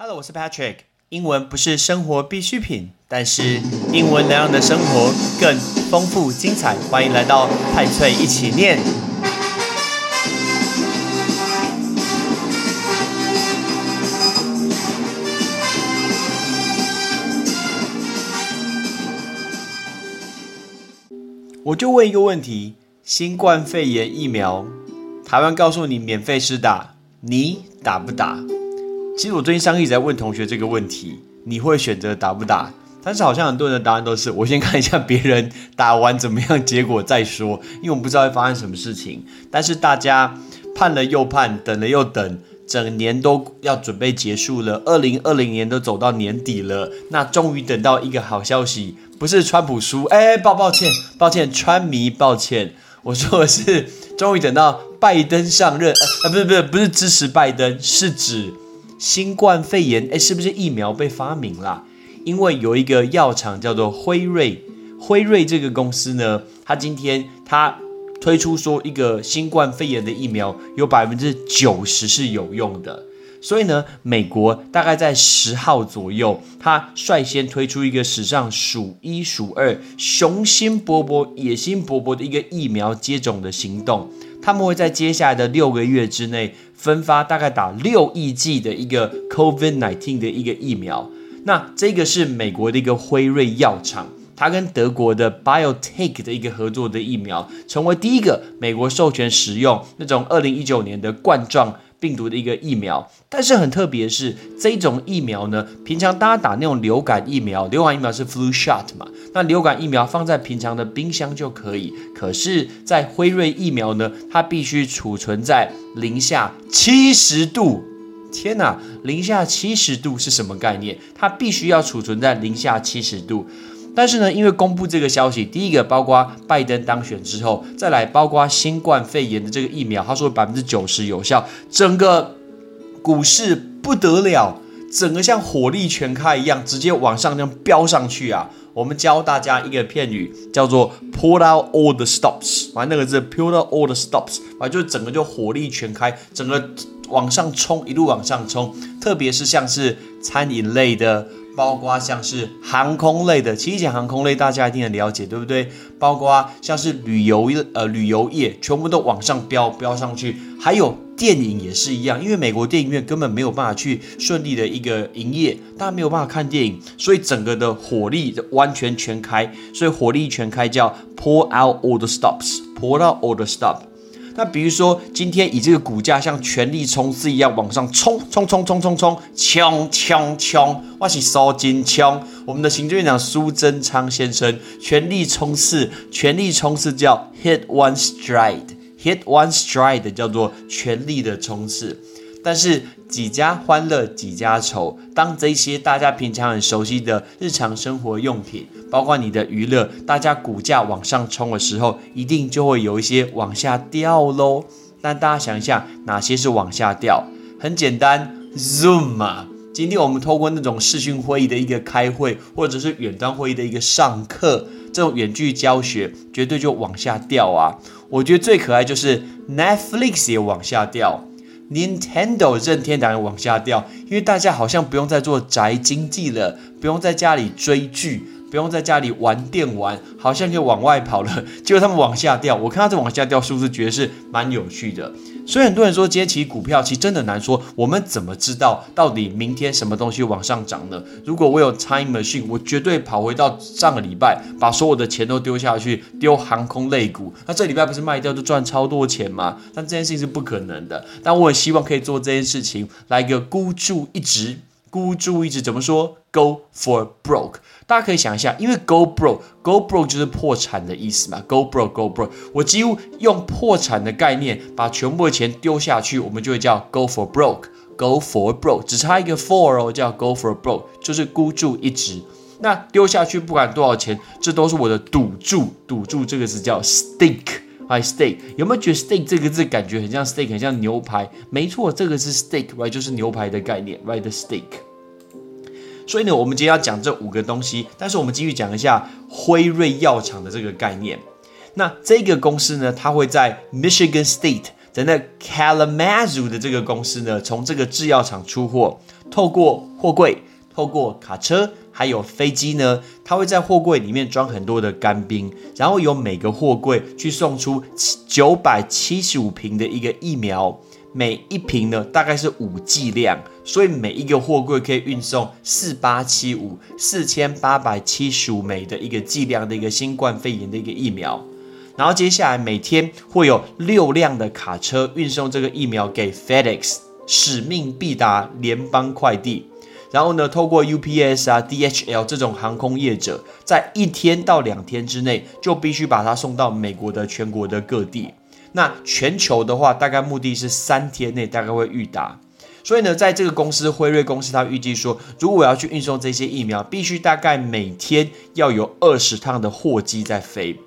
Hello，我是 Patrick。英文不是生活必需品，但是英文能让你的生活更丰富精彩。欢迎来到派翠一起念。我就问一个问题：新冠肺炎疫苗，台湾告诉你免费施打，你打不打？其实我最近上课一直在问同学这个问题，你会选择打不打？但是好像很多人的答案都是我先看一下别人打完怎么样，结果再说，因为我不知道会发生什么事情。但是大家盼了又盼，等了又等，整年都要准备结束了，二零二零年都走到年底了，那终于等到一个好消息，不是川普输，哎，抱抱歉，抱歉，川迷，抱歉，我说的是终于等到拜登上任，啊，不是不是不是支持拜登，是指。新冠肺炎，哎，是不是疫苗被发明了？因为有一个药厂叫做辉瑞，辉瑞这个公司呢，它今天它推出说一个新冠肺炎的疫苗有百分之九十是有用的，所以呢，美国大概在十号左右，它率先推出一个史上数一数二雄心勃勃、野心勃勃的一个疫苗接种的行动。他们会在接下来的六个月之内分发大概打六亿剂的一个 COVID nineteen 的一个疫苗。那这个是美国的一个辉瑞药厂，它跟德国的 BioTech 的一个合作的疫苗，成为第一个美国授权使用那种二零一九年的冠状。病毒的一个疫苗，但是很特别是，这种疫苗呢，平常大家打那种流感疫苗，流感疫苗是 flu shot 嘛，那流感疫苗放在平常的冰箱就可以。可是，在辉瑞疫苗呢，它必须储存在零下七十度。天哪，零下七十度是什么概念？它必须要储存在零下七十度。但是呢，因为公布这个消息，第一个包括拜登当选之后，再来包括新冠肺炎的这个疫苗，他说百分之九十有效，整个股市不得了，整个像火力全开一样，直接往上这样飙上去啊！我们教大家一个片语，叫做 pull out all the stops，完那个字 pull out all the stops，完就整个就火力全开，整个往上冲，一路往上冲，特别是像是餐饮类的。包括像是航空类的，其实讲航空类大家一定很了解，对不对？包括像是旅游呃旅游业，全部都往上飙飙上去。还有电影也是一样，因为美国电影院根本没有办法去顺利的一个营业，大家没有办法看电影，所以整个的火力完全全开，所以火力全开叫 pull out all the stops，pull out all the stops。那比如说，今天以这个股价像全力冲刺一样往上冲，冲冲冲冲冲，冲冲冲，我是烧金枪。我们的行政院长苏贞昌先生全力冲刺，全力冲刺叫 hit one stride，hit one stride 叫做全力的冲刺。但是几家欢乐几家愁，当这些大家平常很熟悉的日常生活用品，包括你的娱乐，大家股价往上冲的时候，一定就会有一些往下掉喽。但大家想一下，哪些是往下掉？很简单，Zoom 嘛。今天我们透过那种视讯会议的一个开会，或者是远端会议的一个上课，这种远距教学，绝对就往下掉啊。我觉得最可爱就是 Netflix 也往下掉。Nintendo 任天堂往下掉，因为大家好像不用再做宅经济了，不用在家里追剧，不用在家里玩电玩，好像就往外跑了。结果他们往下掉，我看到这往下掉，是不是觉得是蛮有趣的？所以很多人说，接起股票其实真的难说。我们怎么知道到底明天什么东西往上涨呢？如果我有 time machine，我绝对跑回到上个礼拜，把所有的钱都丢下去，丢航空类股。那这礼拜不是卖掉就赚超多钱吗？但这件事情是不可能的。但我很希望可以做这件事情，来个孤注一掷。孤注一掷怎么说？Go for broke。大家可以想一下，因为 Go broke，Go broke 就是破产的意思嘛。Go broke，Go broke。我几乎用破产的概念，把全部的钱丢下去，我们就会叫 Go for broke，Go for broke。只差一个 for 哦，叫 Go for broke，就是孤注一掷。那丢下去不管多少钱，这都是我的赌注。赌注这个字叫 stake，i stake。有没有觉得 stake 这个字感觉很像 steak，很像牛排？没错，这个是 stake，right，就是牛排的概念，right，the steak。所以呢，我们今天要讲这五个东西，但是我们继续讲一下辉瑞药厂的这个概念。那这个公司呢，它会在 Michigan State 的那 Kalamazoo 的这个公司呢，从这个制药厂出货。透过货柜、透过卡车还有飞机呢，它会在货柜里面装很多的干冰，然后由每个货柜去送出九百七十五瓶的一个疫苗。每一瓶呢，大概是五剂量，所以每一个货柜可以运送四八七五四千八百七十五枚的一个剂量的一个新冠肺炎的一个疫苗。然后接下来每天会有六辆的卡车运送这个疫苗给 FedEx，使命必达联邦快递。然后呢，透过 UPS 啊、DHL 这种航空业者，在一天到两天之内就必须把它送到美国的全国的各地。那全球的话，大概目的是三天内大概会预达，所以呢，在这个公司辉瑞公司，它预计说，如果我要去运送这些疫苗，必须大概每天要有二十趟的货机在飞。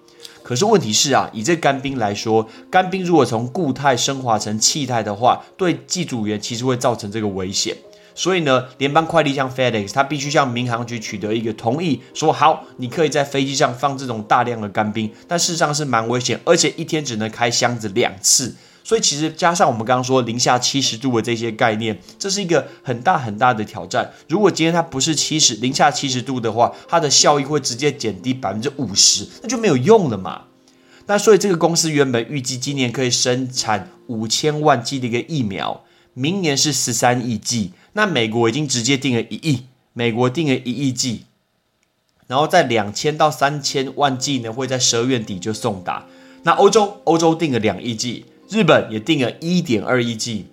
可是问题是啊，以这干冰来说，干冰如果从固态升华成气态的话，对机组员其实会造成这个危险。所以呢，联邦快递像 FedEx，它必须向民航局取得一个同意，说好，你可以在飞机上放这种大量的干冰，但事实上是蛮危险，而且一天只能开箱子两次。所以其实加上我们刚刚说零下七十度的这些概念，这是一个很大很大的挑战。如果今天它不是七十零下七十度的话，它的效益会直接减低百分之五十，那就没有用了嘛。那所以这个公司原本预计今年可以生产五千万剂的一个疫苗，明年是十三亿剂。那美国已经直接定了一亿，美国定了一亿剂，然后在两千到三千万剂呢，会在十二月底就送达。那欧洲，欧洲定了两亿剂，日本也定了一点二亿剂，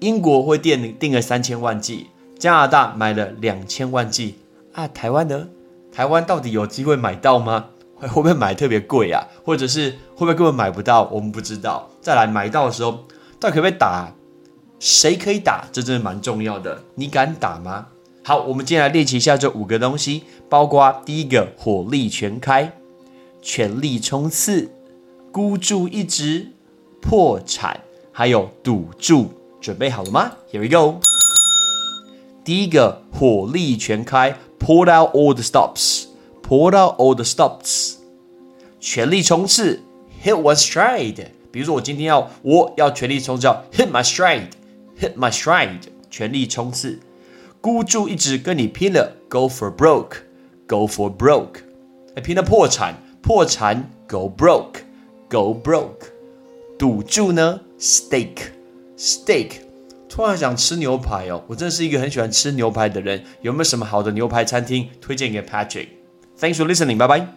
英国会定定了三千万剂，加拿大买了两千万剂啊。台湾呢？台湾到底有机会买到吗？会会不会买特别贵啊？或者是会不会根本买不到？我们不知道。再来买到的时候，到底可不可以打？谁可以打？这真的蛮重要的。你敢打吗？好，我们接下来练习一下这五个东西，包括第一个火力全开、全力冲刺、孤注一掷、破产，还有赌注。准备好了吗？Here we go。第一个火力全开，Pull out all the stops，Pull out all the stops。全力冲刺，Hit one stride。比如说我今天要，我要全力冲刺，Hit my stride。Hit my stride，全力冲刺，孤注一掷跟你拼了，Go for broke，Go for broke，哎，拼了破产，破产，Go broke，Go broke，赌注呢，Stake，Stake，突然想吃牛排哦，我真的是一个很喜欢吃牛排的人，有没有什么好的牛排餐厅推荐给 Patrick？Thanks for listening，拜拜。